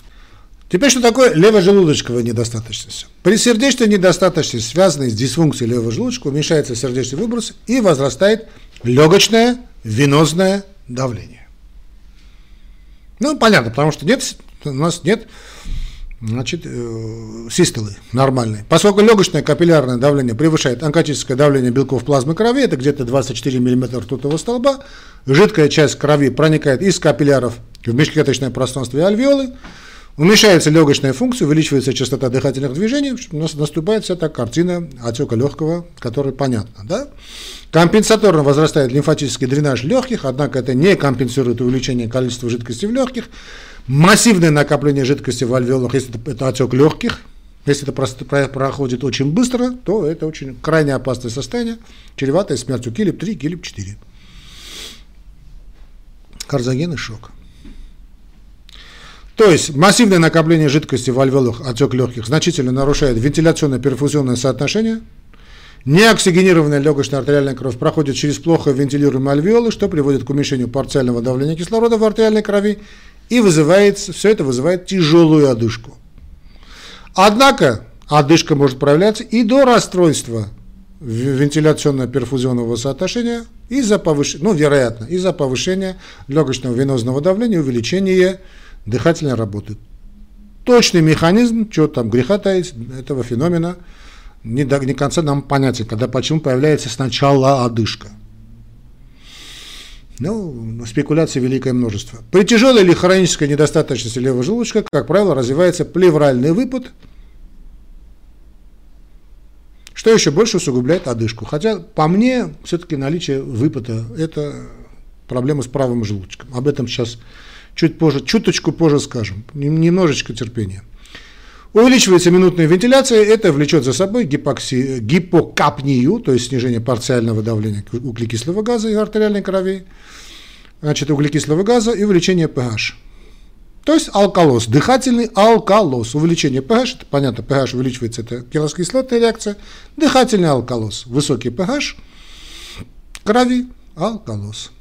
Теперь, что такое левожелудочковая недостаточность? При сердечной недостаточности, связанной с дисфункцией левого желудочка, уменьшается сердечный выброс и возрастает легочное венозное давление. Ну, понятно, потому что нет, у нас нет значит, э, систолы нормальной. Поскольку легочное капиллярное давление превышает онкотическое давление белков плазмы крови, это где-то 24 мм ртутного столба, жидкая часть крови проникает из капилляров в межклеточное пространство и альвеолы, Уменьшается легочная функция, увеличивается частота дыхательных движений, у нас наступает вся та картина отека легкого, которая понятна. Да? Компенсаторно возрастает лимфатический дренаж легких, однако это не компенсирует увеличение количества жидкости в легких. Массивное накопление жидкости в альвеолах, если это, отек легких, если это проходит очень быстро, то это очень крайне опасное состояние, чреватое смертью КИЛИП-3, КИЛИП-4. Карзоген шок. То есть массивное накопление жидкости в альвеолах, отек легких, значительно нарушает вентиляционно-перфузионное соотношение. Неоксигенированная легочная артериальная кровь проходит через плохо вентилируемые альвеолы, что приводит к уменьшению парциального давления кислорода в артериальной крови и вызывает, все это вызывает тяжелую одышку. Однако одышка может проявляться и до расстройства вентиляционно-перфузионного соотношения из-за повышения, ну, вероятно, из-за повышения легочного венозного давления, увеличения дыхательная работа. Точный механизм, что там греха таить, этого феномена не до не конца нам понятен, когда почему появляется сначала одышка. Ну, спекуляций великое множество. При тяжелой или хронической недостаточности левого желудочка, как правило, развивается плевральный выпад, что еще больше усугубляет одышку. Хотя, по мне, все-таки наличие выпада – это проблема с правым желудочком. Об этом сейчас чуть позже, чуточку позже скажем, немножечко терпения. Увеличивается минутная вентиляция, это влечет за собой гипокси, гипокапнию, то есть снижение парциального давления углекислого газа и артериальной крови, значит, углекислого газа и увеличение pH. То есть алкалоз, дыхательный алкалоз. Увеличение pH, это понятно, pH увеличивается, это кислотная реакция. Дыхательный алкалоз, высокий pH, крови, алкалоз.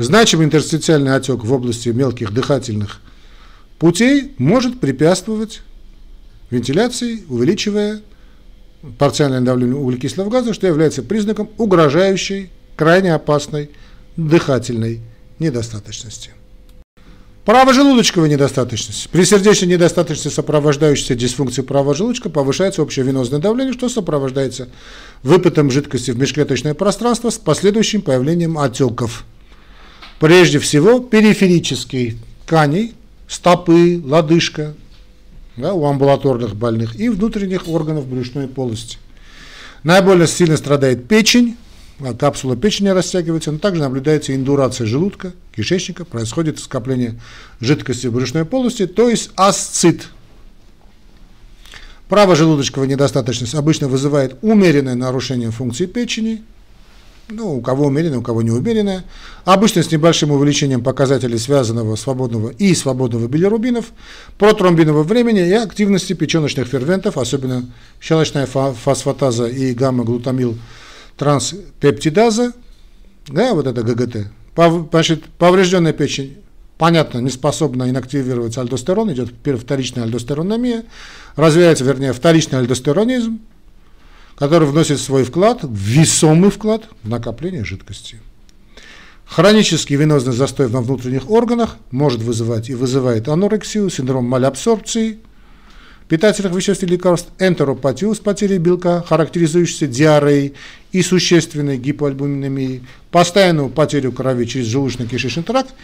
Значимый интерстициальный отек в области мелких дыхательных путей может препятствовать вентиляции, увеличивая парциальное давление углекислого газа, что является признаком угрожающей, крайне опасной дыхательной недостаточности. Правожелудочковая недостаточность. При сердечной недостаточности, сопровождающейся дисфункцией правого желудочка, повышается общее венозное давление, что сопровождается выпытом жидкости в межклеточное пространство с последующим появлением отеков – прежде всего периферических тканей, стопы, лодыжка да, у амбулаторных больных и внутренних органов брюшной полости. Наиболее сильно страдает печень, а капсула печени растягивается, но также наблюдается индурация желудка, кишечника, происходит скопление жидкости в брюшной полости, то есть асцит. Правожелудочковая недостаточность обычно вызывает умеренное нарушение функции печени, ну, у кого умеренная, у кого не умеренная, обычно с небольшим увеличением показателей связанного свободного и свободного билирубинов, протромбинового времени и активности печеночных ферментов, особенно щелочная фосфатаза и гамма-глутамил транспептидаза, да, вот это ГГТ. Значит, поврежденная печень, понятно, не способна инактивировать альдостерон, идет вторичная альдостерономия, развивается, вернее, вторичный альдостеронизм, который вносит свой вклад, весомый вклад в накопление жидкости. Хронический венозный застой во внутренних органах может вызывать и вызывает анорексию, синдром малябсорбции, питательных веществ и лекарств, энтеропатию с потерей белка, характеризующейся диареей и существенной гипоальбуминемией, постоянную потерю крови через желудочно-кишечный тракт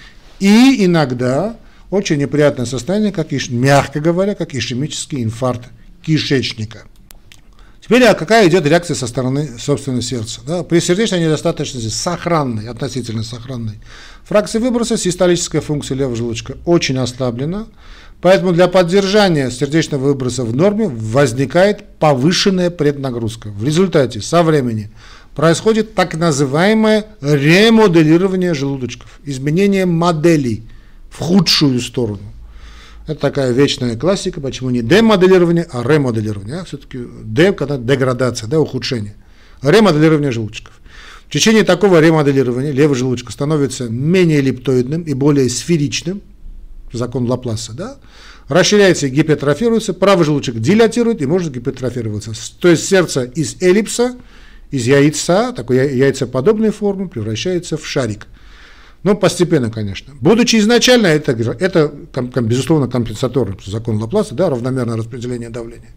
и иногда очень неприятное состояние, как, мягко говоря, как ишемический инфаркт кишечника – Теперь а какая идет реакция со стороны собственного сердца? Да? При сердечной недостаточности, сохранной, относительно сохранной, фракции выброса систолическая функция левого желудочка очень ослаблена, поэтому для поддержания сердечного выброса в норме возникает повышенная преднагрузка. В результате со временем происходит так называемое ремоделирование желудочков, изменение моделей в худшую сторону. Это такая вечная классика, почему не демоделирование, а ремоделирование. А все-таки де, когда деградация, да, ухудшение. Ремоделирование желудочков. В течение такого ремоделирования левый желудочек становится менее эллиптоидным и более сферичным. закон Лапласа, да, расширяется и гипертрофируется, правый желудочек дилатирует и может гипертрофироваться. То есть сердце из эллипса, из яйца, такой яйцеподобной формы, превращается в шарик. Но постепенно, конечно. Будучи изначально, это, это безусловно, компенсаторный закон Лапласа, да, равномерное распределение давления.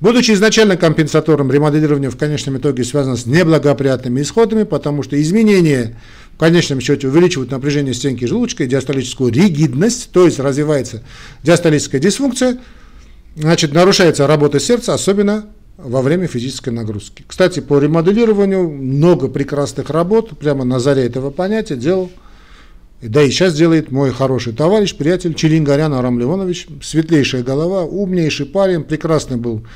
Будучи изначально компенсатором, ремоделирование в конечном итоге связано с неблагоприятными исходами, потому что изменения в конечном счете увеличивают напряжение стенки желудочка и диастолическую ригидность, то есть развивается диастолическая дисфункция, значит, нарушается работа сердца, особенно во время физической нагрузки. Кстати, по ремоделированию много прекрасных работ, прямо на заре этого понятия делал да и сейчас делает мой хороший товарищ, приятель Челингарян Арам Леонович, светлейшая голова, умнейший парень, прекрасный был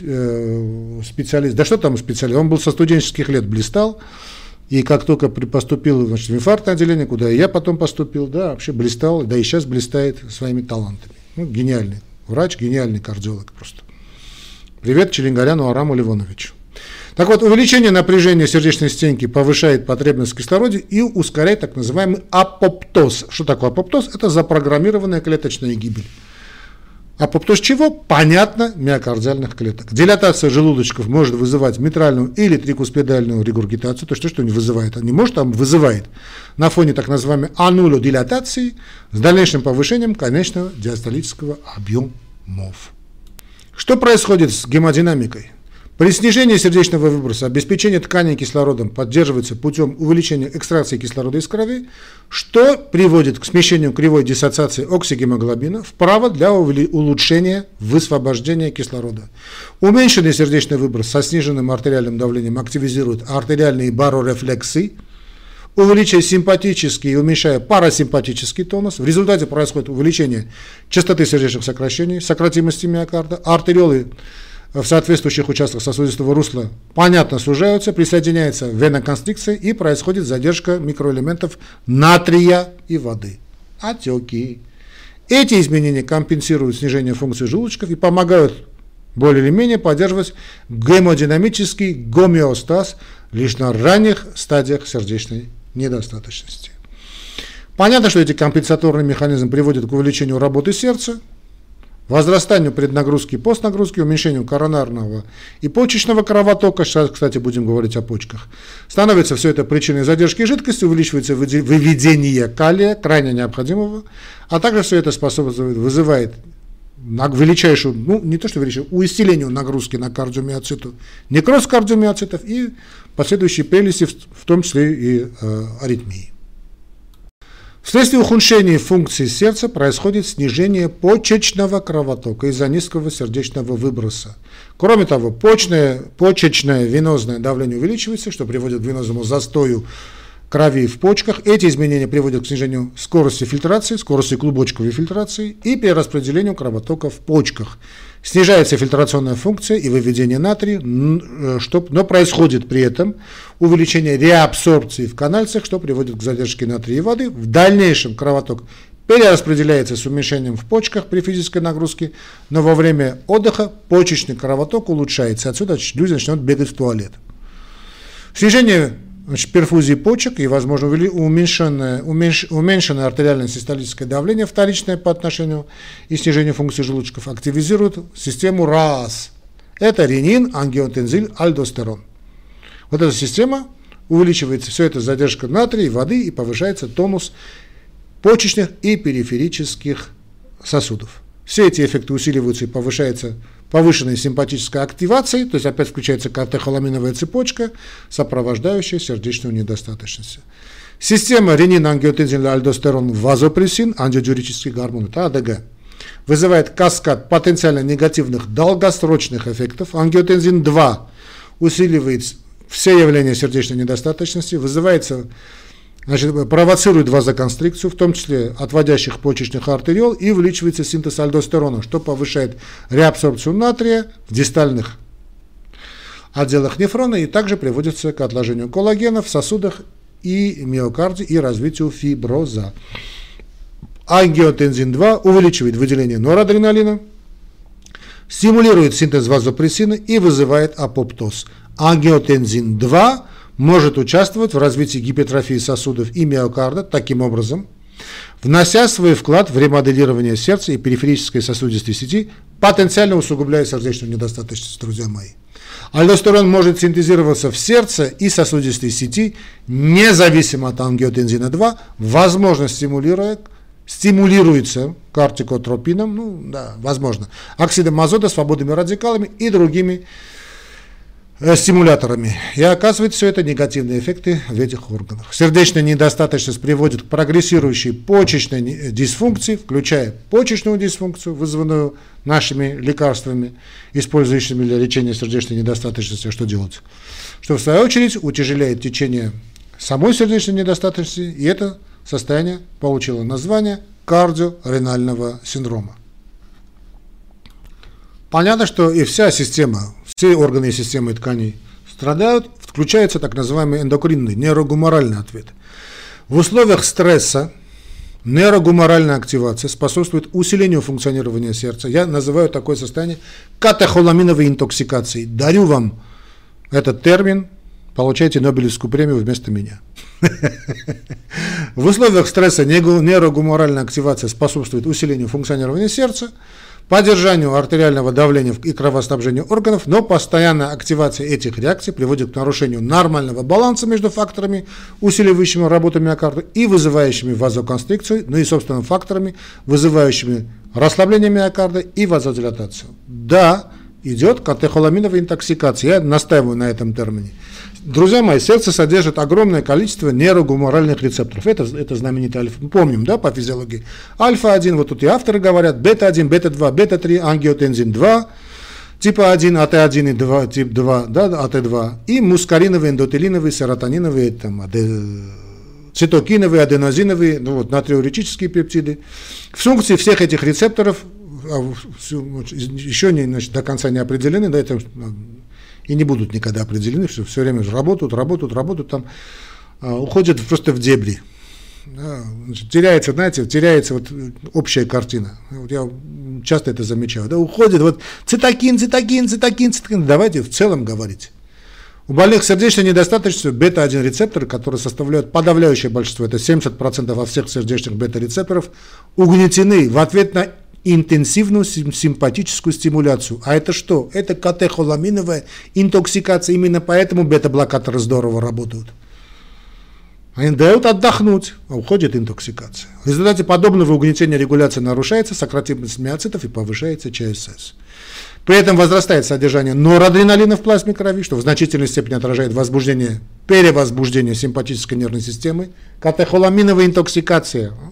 э, специалист. Да что там специалист, он был со студенческих лет блистал, и как только поступил значит, в инфарктное отделение, куда и я потом поступил, да, вообще блистал, да и сейчас блистает своими талантами. Ну, гениальный врач, гениальный кардиолог просто. Привет Челингаряну Араму Левоновичу. Так вот, увеличение напряжения сердечной стенки повышает потребность в кислороде и ускоряет так называемый апоптоз. Что такое апоптоз? Это запрограммированная клеточная гибель. Апоптоз чего? Понятно, миокардиальных клеток. Дилатация желудочков может вызывать митральную или трикуспедальную регургитацию. То есть, что не вызывает? Не может, а вызывает. На фоне так называемой анулодилатации с дальнейшим повышением конечного диастолического объемов. Что происходит с гемодинамикой? При снижении сердечного выброса обеспечение тканей кислородом поддерживается путем увеличения экстракции кислорода из крови, что приводит к смещению кривой диссоциации оксигемоглобина вправо для улучшения высвобождения кислорода. Уменьшенный сердечный выброс со сниженным артериальным давлением активизирует артериальные барорефлексы, увеличивая симпатический и уменьшая парасимпатический тонус. В результате происходит увеличение частоты сердечных сокращений, сократимости миокарда, артериолы в соответствующих участках сосудистого русла понятно сужаются, присоединяется веноконстрикция и происходит задержка микроэлементов натрия и воды. Отеки. Эти изменения компенсируют снижение функции желудочков и помогают более или менее поддерживать гемодинамический гомеостаз лишь на ранних стадиях сердечной недостаточности. Понятно, что эти компенсаторные механизмы приводят к увеличению работы сердца, возрастанию преднагрузки и постнагрузки, уменьшению коронарного и почечного кровотока, сейчас, кстати, будем говорить о почках, становится все это причиной задержки жидкости, увеличивается выведение калия, крайне необходимого, а также все это способствует, вызывает величайшую, ну не то что величайшую, усилению нагрузки на кардиомиоциту, некроз кардиомиоцитов и последующие прелести, в том числе и э, аритмии. Вследствие ухудшения функции сердца происходит снижение почечного кровотока из-за низкого сердечного выброса. Кроме того, почное, почечное венозное давление увеличивается, что приводит к венозному застою крови в почках. Эти изменения приводят к снижению скорости фильтрации, скорости клубочковой фильтрации и перераспределению кровотока в почках. Снижается фильтрационная функция и выведение натрия, э, но происходит при этом увеличение реабсорбции в канальцах, что приводит к задержке натрия и воды. В дальнейшем кровоток перераспределяется с уменьшением в почках при физической нагрузке, но во время отдыха почечный кровоток улучшается. Отсюда люди начнут бегать в туалет. Снижение значит, перфузии почек и, возможно, уменьшенное, уменьш, уменьшенное артериальное систолическое давление вторичное по отношению и снижение функции желудочков активизирует систему РАС. Это ренин, ангиотензиль, альдостерон. Вот эта система увеличивается, все это задержка натрия, воды и повышается тонус почечных и периферических сосудов. Все эти эффекты усиливаются и повышается повышенной симпатической активацией, то есть опять включается катехоламиновая цепочка, сопровождающая сердечную недостаточность. Система ренин-ангиотензин-альдостерон вазопрессин, антидиуретический гормон, это АДГ, вызывает каскад потенциально негативных долгосрочных эффектов. Ангиотензин-2 усиливает все явления сердечной недостаточности, вызывается значит, провоцирует вазоконстрикцию, в том числе отводящих почечных артериол, и увеличивается синтез альдостерона, что повышает реабсорбцию натрия в дистальных отделах нефрона и также приводится к отложению коллагена в сосудах и миокарде и развитию фиброза. Ангиотензин-2 увеличивает выделение норадреналина, стимулирует синтез вазопрессина и вызывает апоптоз. Ангиотензин-2 может участвовать в развитии гипертрофии сосудов и миокарда таким образом, внося свой вклад в ремоделирование сердца и периферической сосудистой сети, потенциально усугубляя сердечную недостаточность, друзья мои. Альдостерон может синтезироваться в сердце и сосудистой сети, независимо от ангиотензина-2, возможно, стимулируя стимулируется кортикотропином, ну да, возможно, оксидом азота, свободными радикалами и другими стимуляторами. И оказывает все это негативные эффекты в этих органах. Сердечная недостаточность приводит к прогрессирующей почечной дисфункции, включая почечную дисфункцию, вызванную нашими лекарствами, использующими для лечения сердечной недостаточности. Что делать? Что в свою очередь утяжеляет течение самой сердечной недостаточности, и это состояние получило название кардиоренального синдрома. Понятно, что и вся система, все органы и системы тканей страдают, включается так называемый эндокринный, нейрогуморальный ответ. В условиях стресса нейрогуморальная активация способствует усилению функционирования сердца. Я называю такое состояние катехоламиновой интоксикацией. Дарю вам этот термин, получайте Нобелевскую премию вместо меня. *laughs* В условиях стресса нейрогуморальная активация способствует усилению функционирования сердца, поддержанию артериального давления и кровоснабжению органов, но постоянная активация этих реакций приводит к нарушению нормального баланса между факторами, усиливающими работу миокарда и вызывающими вазоконстрикцию, ну и, собственно, факторами, вызывающими расслабление миокарда и вазодилатацию. Да, идет катехоламиновая интоксикация, я настаиваю на этом термине. Друзья мои, сердце содержит огромное количество нейрогуморальных рецепторов. Это, это знаменитый альфа. Мы помним, да, по физиологии. Альфа-1, вот тут и авторы говорят, бета-1, бета-2, бета-3, ангиотензин 2, типа 1, АТ1 и 2, тип 2, да, АТ2, и мускариновые, эндотелиновые, серотониновые, там, аде, цитокиновые, аденозиновые, ну вот, натриуретические пептиды. Функции всех этих рецепторов а, еще не, значит, до конца не определены, да, это и не будут никогда определены, что все время работают, работают, работают, там а, уходят просто в дебри. Да, значит, теряется, знаете, теряется вот общая картина. Вот я часто это замечаю. Да, уходит вот цитокин, цитокин, цитокин, цитокин. Давайте в целом говорить. У больных сердечной недостаточностью бета-1 рецепторы, которые составляют подавляющее большинство, это 70% во всех сердечных бета-рецепторов, угнетены в ответ на интенсивную симпатическую стимуляцию. А это что? Это катехоламиновая интоксикация. Именно поэтому бета-блокаторы здорово работают. Они дают отдохнуть, а уходит интоксикация. В результате подобного угнетения регуляция нарушается, сократимость миоцитов и повышается ЧСС. При этом возрастает содержание норадреналина в плазме крови, что в значительной степени отражает возбуждение, перевозбуждение симпатической нервной системы, катехоламиновая интоксикация –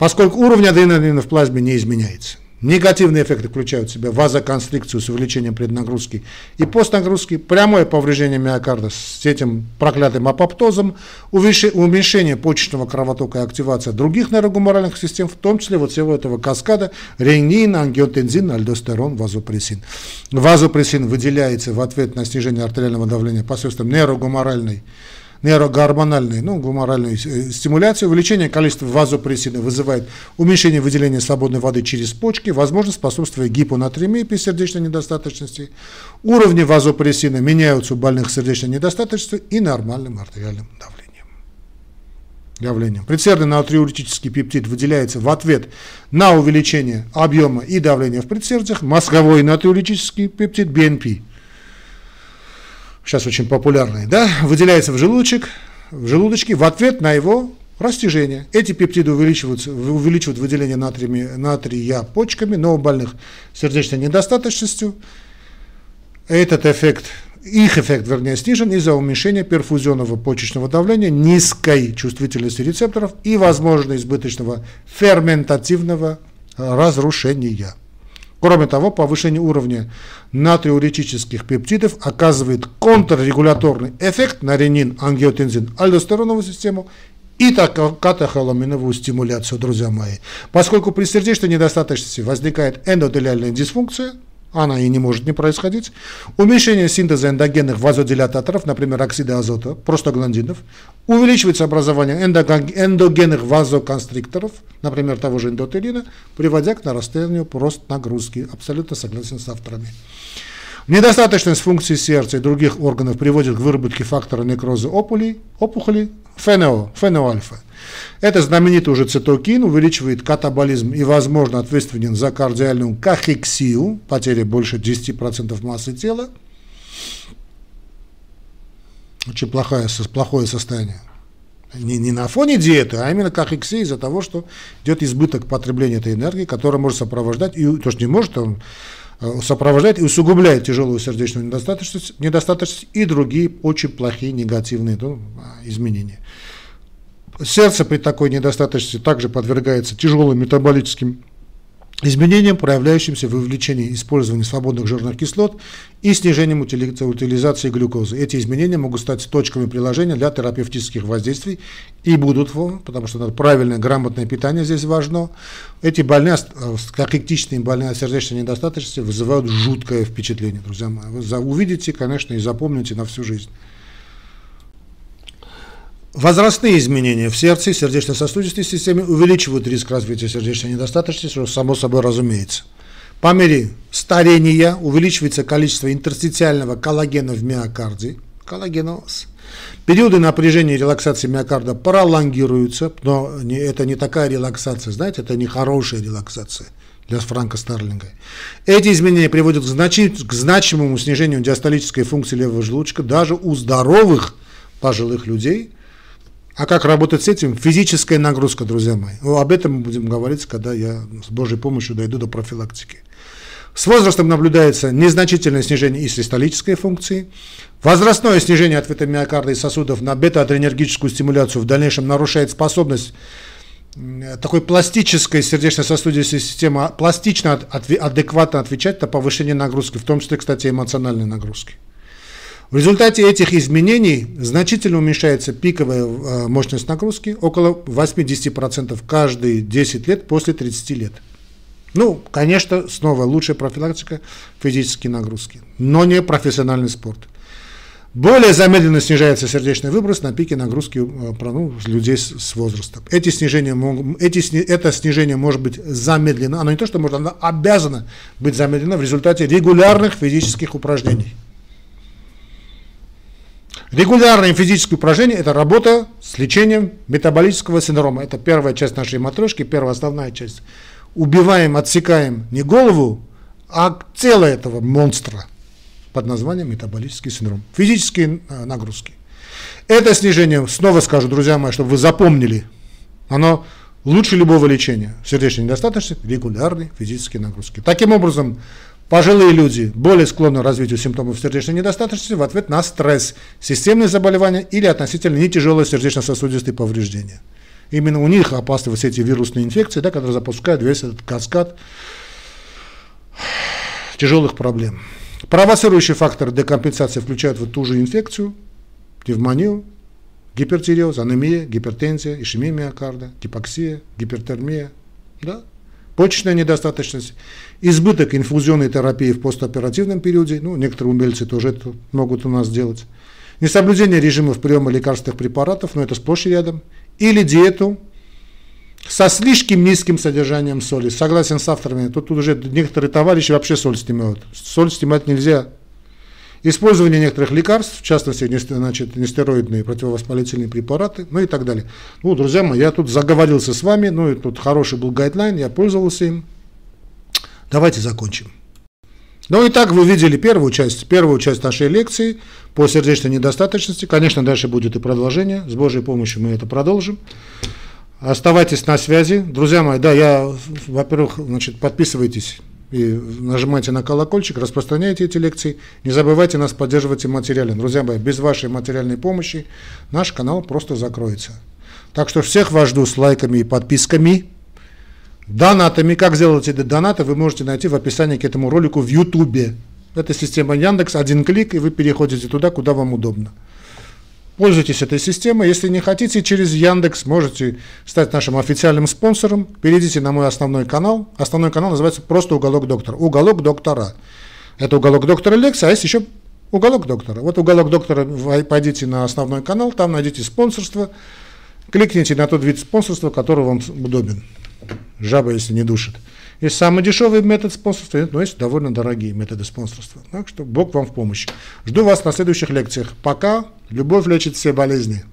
поскольку уровень адреналина в плазме не изменяется. Негативные эффекты включают в себя вазоконстрикцию с увеличением преднагрузки и постнагрузки, прямое повреждение миокарда с этим проклятым апоптозом, уменьшение почечного кровотока и активация других нейрогуморальных систем, в том числе вот всего этого каскада ренин, ангиотензин, альдостерон, вазопрессин. Вазопрессин выделяется в ответ на снижение артериального давления посредством нейрогуморальной нейрогормональной, ну, гуморальной э, стимуляции, увеличение количества вазопрессина вызывает уменьшение выделения свободной воды через почки, возможно, способствует гипонатремии при сердечной недостаточности. Уровни вазопрессина меняются у больных сердечной недостаточностью и нормальным артериальным давлением. давлением. Предсердный натриуретический пептид выделяется в ответ на увеличение объема и давления в предсердиях. Мозговой натриуретический пептид BNP сейчас очень популярный, да, выделяется в желудочек, в желудочке в ответ на его растяжение. Эти пептиды увеличиваются, увеличивают выделение натрия, натрия почками, но у больных сердечной недостаточностью этот эффект, их эффект, вернее, снижен из-за уменьшения перфузионного почечного давления, низкой чувствительности рецепторов и, возможно, избыточного ферментативного разрушения. Кроме того, повышение уровня натриуретических пептидов оказывает контррегуляторный эффект на ренин, ангиотензин, альдостероновую систему и катехоламиновую стимуляцию, друзья мои. Поскольку при сердечной недостаточности возникает эндотелиальная дисфункция – она и не может не происходить. Уменьшение синтеза эндогенных вазодилататоров, например, оксида азота, простагландинов. Увеличивается образование эндогенных вазоконстрикторов, например, того же эндотелина, приводя к нарастанию просто нагрузки. Абсолютно согласен с авторами. Недостаточность функций сердца и других органов приводит к выработке фактора некроза опулей, опухолей, ФНО, ФНО-альфа. Это знаменитый уже цитокин, увеличивает катаболизм и, возможно, ответственен за кардиальную кахексию, потеря больше 10% массы тела. Очень плохое, плохое состояние. Не, не на фоне диеты, а именно кахексия из-за того, что идет избыток потребления этой энергии, которая может сопровождать, и то, что не может, он э, сопровождает и усугубляет тяжелую сердечную недостаточность, недостаточность и другие очень плохие негативные ну, изменения. Сердце при такой недостаточности также подвергается тяжелым метаболическим изменениям, проявляющимся в увеличении использования свободных жирных кислот и снижением утилизации глюкозы. Эти изменения могут стать точками приложения для терапевтических воздействий и будут, потому что правильное, грамотное питание здесь важно. Эти больные, как эктичные больные от сердечной недостаточности, вызывают жуткое впечатление, друзья мои. Вы увидите, конечно, и запомните на всю жизнь. Возрастные изменения в сердце и сердечно-сосудистой системе увеличивают риск развития сердечной недостаточности, что само собой разумеется. По мере старения увеличивается количество интерстициального коллагена в миокарде, коллагеноз. Периоды напряжения и релаксации миокарда пролонгируются, но это не такая релаксация, знаете, это не хорошая релаксация для Франка Старлинга. Эти изменения приводят к, значи, к значимому снижению диастолической функции левого желудочка даже у здоровых пожилых людей – а как работать с этим? Физическая нагрузка, друзья мои. Об этом мы будем говорить, когда я с Божьей помощью дойду до профилактики. С возрастом наблюдается незначительное снижение и систолической функции. Возрастное снижение ответа миокарда и сосудов на бета-адренергическую стимуляцию в дальнейшем нарушает способность такой пластической сердечно-сосудистой системы пластично, адекватно отвечать на повышение нагрузки, в том числе, кстати, эмоциональной нагрузки. В результате этих изменений значительно уменьшается пиковая э, мощность нагрузки, около 80% каждые 10 лет после 30 лет. Ну, конечно, снова лучшая профилактика физические нагрузки, но не профессиональный спорт. Более замедленно снижается сердечный выброс на пике нагрузки э, ну, людей с возрастом. Эти снижения, эти, это снижение может быть замедлено, оно не то, что может, оно обязано быть замедлено в результате регулярных физических упражнений. Регулярные физические упражнения – это работа с лечением метаболического синдрома. Это первая часть нашей матрешки, первая основная часть. Убиваем, отсекаем не голову, а тело этого монстра под названием метаболический синдром. Физические э, нагрузки. Это снижение, снова скажу, друзья мои, чтобы вы запомнили, оно лучше любого лечения. Сердечной недостаточности, регулярные физические нагрузки. Таким образом, Пожилые люди более склонны к развитию симптомов сердечной недостаточности в ответ на стресс, системные заболевания или относительно не тяжелые сердечно-сосудистые повреждения. Именно у них опасны все эти вирусные инфекции, да, которые запускают весь этот каскад тяжелых проблем. Провоцирующие факторы декомпенсации включают вот ту же инфекцию, пневмонию, гипертиреоз, анемия, гипертензия, ишемия миокарда, гипоксия, гипертермия, да, почечная недостаточность, избыток инфузионной терапии в постоперативном периоде, ну, некоторые умельцы тоже это могут у нас делать, несоблюдение режимов приема лекарственных препаратов, но это сплошь и рядом, или диету со слишком низким содержанием соли. Согласен с авторами, тут, тут уже некоторые товарищи вообще соль снимают. Соль снимать нельзя, Использование некоторых лекарств, в частности, значит, нестероидные противовоспалительные препараты, ну и так далее. Ну, друзья мои, я тут заговорился с вами, ну и тут хороший был гайдлайн, я пользовался им. Давайте закончим. Ну и так вы видели первую часть, первую часть нашей лекции по сердечной недостаточности. Конечно, дальше будет и продолжение. С Божьей помощью мы это продолжим. Оставайтесь на связи. Друзья мои, да, я, во-первых, значит, подписывайтесь и нажимайте на колокольчик, распространяйте эти лекции. Не забывайте нас поддерживать и материально. Друзья мои, без вашей материальной помощи наш канал просто закроется. Так что всех вас жду с лайками и подписками. Донатами. Как сделать эти донаты, вы можете найти в описании к этому ролику в Ютубе. Это система Яндекс, один клик, и вы переходите туда, куда вам удобно. Пользуйтесь этой системой. Если не хотите, через Яндекс можете стать нашим официальным спонсором. Перейдите на мой основной канал. Основной канал называется просто «Уголок доктора». «Уголок доктора». Это «Уголок доктора» лекция, а есть еще «Уголок доктора». Вот «Уголок доктора» пойдите на основной канал, там найдите спонсорство. Кликните на тот вид спонсорства, который вам удобен. Жаба, если не душит. Есть самый дешевый метод спонсорства, но есть довольно дорогие методы спонсорства. Так что Бог вам в помощь. Жду вас на следующих лекциях. Пока. Любовь лечит все болезни.